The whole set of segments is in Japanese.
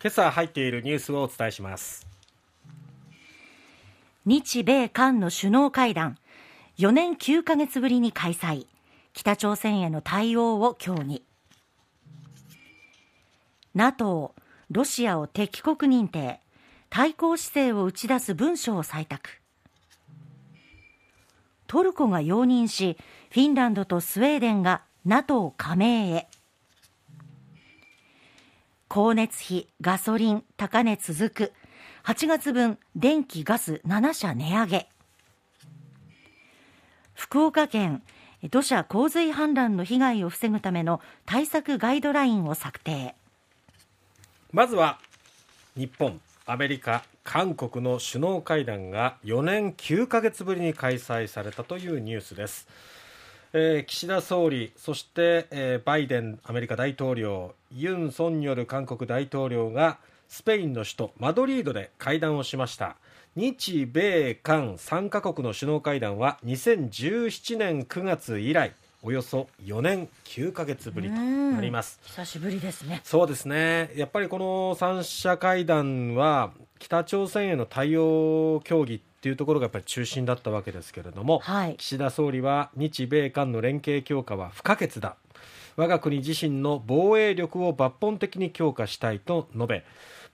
今朝入っているニュースをお伝えします。日米韓の首脳会談。4年9ヶ月ぶりに開催。北朝鮮への対応を協議。NATO ロシアを敵国認定。対抗姿勢を打ち出す文書を採択。トルコが容認しフィンランドとスウェーデンが NATO 加盟へ。光熱費、ガソリン、高値続く。8月分、電気、ガス7社値上げ。福岡県、土砂洪水氾濫の被害を防ぐための対策ガイドラインを策定。まずは、日本、アメリカ、韓国の首脳会談が4年9ヶ月ぶりに開催されたというニュースです。えー、岸田総理、そして、えー、バイデンアメリカ大統領、ユン・ソンニョル韓国大統領がスペインの首都マドリードで会談をしました。日米韓3カ国の首脳会談は2017年9月以来およそ4年9ヶ月ぶりとなります。久しぶりですね。そうですね。やっぱりこの3者会談は北朝鮮への対応協議っていうところがやっぱり中心だったわけですけれども、はい、岸田総理は日米韓の連携強化は不可欠だ。我が国自身の防衛力を抜本的に強化したいと述べ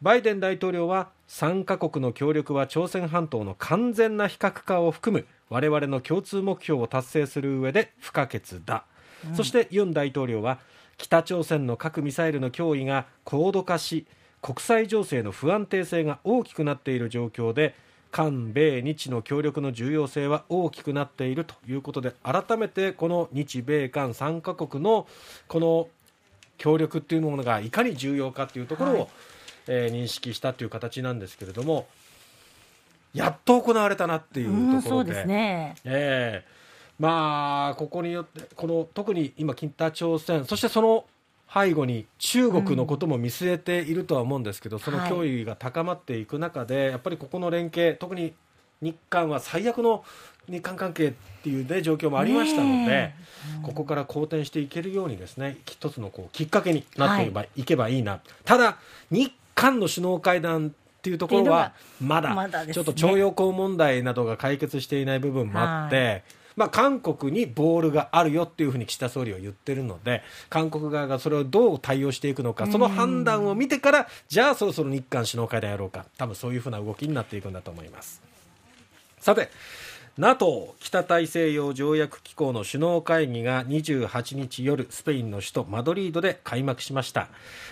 バイデン大統領は3カ国の協力は朝鮮半島の完全な非核化を含む我々の共通目標を達成する上で不可欠だ、うん、そしてユン大統領は北朝鮮の核・ミサイルの脅威が高度化し国際情勢の不安定性が大きくなっている状況で韓米日の協力の重要性は大きくなっているということで改めてこの日米韓3カ国のこの協力っていうものがいかに重要かというところを、はい、えー、認識したという形なんですけれどもやっと行われたなっていうところで,、ですね。えー、まあここによってこの特に今北朝鮮そしてその背後に中国のことも見据えているとは思うんですけど、うん、その脅威が高まっていく中で、はい、やっぱりここの連携特に日韓は最悪の日韓関係っていう、ね、状況もありましたので、うん、ここから好転していけるようにですね一つのこうきっかけになっていけばはい、いけばい。いなただ日韓の首脳会談っていうところはまだちょっと徴用工問題などが解決していない部分もあって。はいまあ、韓国にボールがあるよっていうふうに岸田総理は言ってるので韓国側がそれをどう対応していくのかその判断を見てからじゃあそろそろ日韓首脳会談やろうか。多分そういうふうな動きになっていくんだと思います。さて NATO 北大西洋条約機構の首脳会議が28日夜スペインの首都マドリードで開幕しました。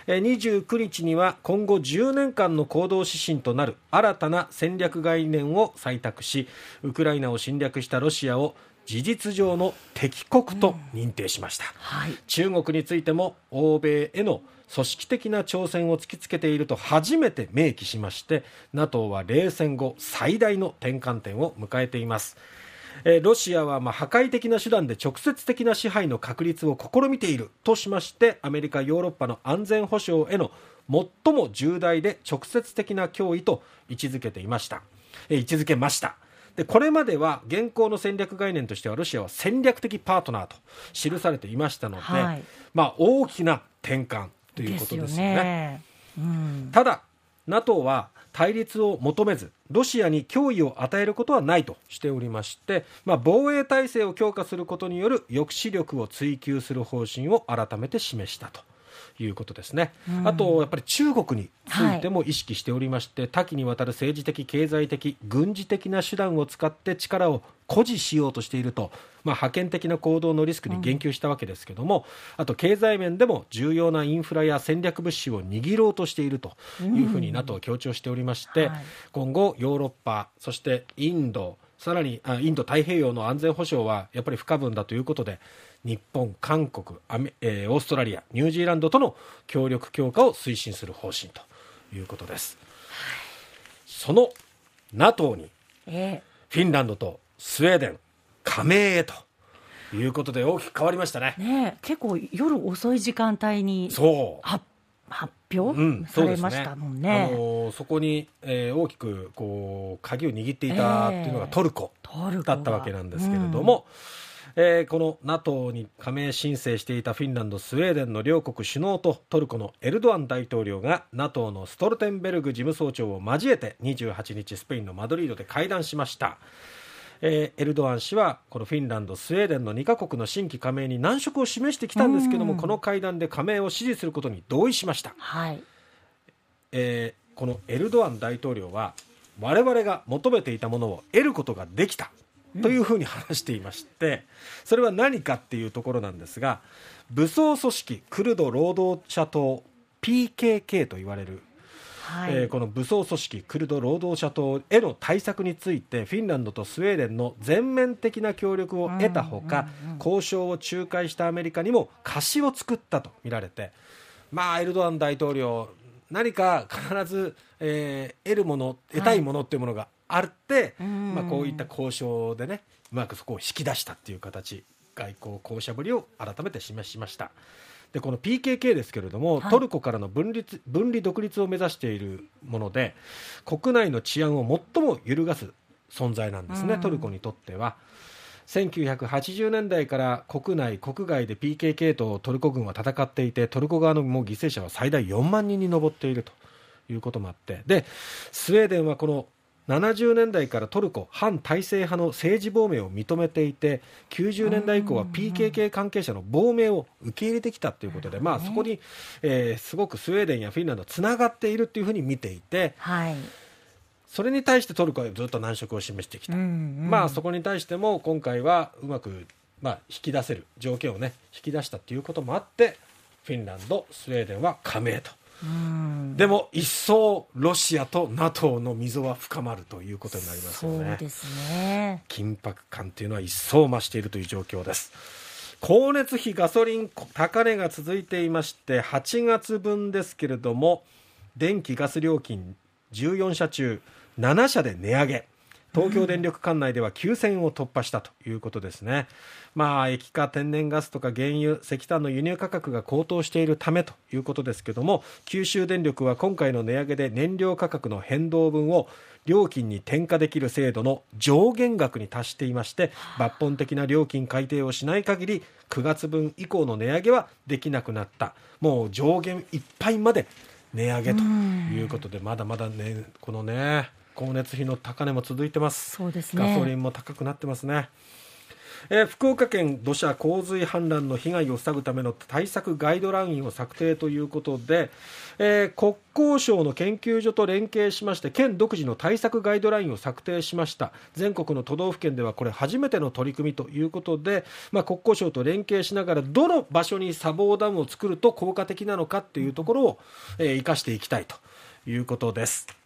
29日には今後10年間の行動指針となる新たな戦略概念を採択しウクライナを侵略したロシアを事実上の敵国と認定しました、うんはい、中国についても欧米への組織的な挑戦を突きつけていると初めて明記しまして NATO は冷戦後最大の転換点を迎えています。ロシアはま破壊的な手段で直接的な支配の確立を試みているとしましてアメリカ、ヨーロッパの安全保障への最も重大で直接的な脅威と位置づけていました。位置づけましたでこれまでは現行の戦略概念としてはロシアは戦略的パートナーと記されていましたので、はい、まあ、大きな転換ということですよね。よね。うん、ただ NATO は対立を求めずロシアに脅威を与えることはないとしておりまして、まあ、防衛体制を強化することによる抑止力を追求する方針を改めて示したということですね、うん、あとやっぱり中国についても意識しておりまして、はい、多岐にわたる政治的、経済的、軍事的な手段を使って力を誇示しようとしていると、まあ、覇権的な行動のリスクに言及したわけですけども、うん、あと経済面でも重要なインフラや戦略物資を握ろうとしているというふうに NATO は強調しておりまして、うんはい、今後、ヨーロッパ、そしてインド、さらにあインド太平洋の安全保障はやっぱり不可分だということで日本、韓国アメ、えー、オーストラリアニュージーランドとの協力強化を推進する方針ということです。その NATO にフィンランドとスウェーデン加盟へということで大きく変わりましたね。ね結構夜遅い時間帯にそう発表、うん、されましたもんね。あのそこに、えー、大きくこう鍵を握っていたっていうのがトルコだったわけなんですけれども。えーえー、この NATO に加盟申請していたフィンランド、スウェーデンの両国首脳とトルコのエルドアン大統領が NATO のストルテンベルグ事務総長を交えて28日スペインのマドリードで会談しました。えー、エルドアン氏はこのフィンランド、スウェーデンの2カ国の新規加盟に難色を示してきたんですけども、この会談で加盟を支持することに同意しました、はい。えー、このエルドアン大統領は我々が求めていたものを得ることができたというふうに話していまして、それは何かっていうところなんですが武装組織クルド労働者党 PKK と言われるはい、えー、この武装組織クルド労働者党への対策についてフィンランドとスウェーデンの全面的な協力を得たほか、交渉を仲介したアメリカにも貸しを作ったとみられて、まあ、エルドアン大統領何か必ず、えー、得るもの得たいものっていうものがあって、はい、まあ、こういった交渉でねうまくそこを引き出したっていう形外交交渉ぶりを改めて示しました。でこの PKK ですけれども、はい、トルコからの分立分離独立を目指しているもので国内の治安を最も揺るがす存在なんですね、トルコにとっては。1980年代から国内、国外で PKK とトルコ軍は戦っていてトルコ側のもう犠牲者は最大4万人に上っているということもあって。でスウェーデンはこの70年代からトルコ反体制派の政治亡命を認めていて90年代以降は PKK 関係者の亡命を受け入れてきたということで、まあ、そこに、えー、すごくスウェーデンやフィンランドつながっているというふうに見ていて、はい、それに対してトルコはずっと難色を示してきた、まあ、そこに対しても今回はうまく、まあ、引き出せる条件を、ね、引き出したということもあってフィンランド、スウェーデンは加盟と。でも一層ロシアと NATO の溝は深まるということになりますよね。そうですね緊迫感というのは一層増しているという状況です。光熱費ガソリン高値が続いていまして8月分ですけれども電気ガス料金14社中7社で値上げ東京電力管内では9000を突破したということですね。まあ、液化天然ガスとか原油、石炭の輸入価格が高騰しているためということですけども、九州電力は今回の値上げで燃料価格の変動分を料金に転嫁できる制度の上限額に達していまして、抜本的な料金改定をしない限り、9月分以降の値上げはできなくなった。もう上限いっぱいまで値上げということで、まだまだね、このね、光熱費の高値も続いてます。そうですね。ガソリンも高くなってますね。えー、福岡県土砂洪水氾濫の被害を防ぐための対策ガイドラインを策定ということで、えー、国交省の研究所と連携しまして県独自の対策ガイドラインを策定しました全国の都道府県ではこれ初めての取り組みということで、まあ、国交省と連携しながらどの場所に砂防ダムを作ると効果的なのかというところを、えー、生かしていきたいということです。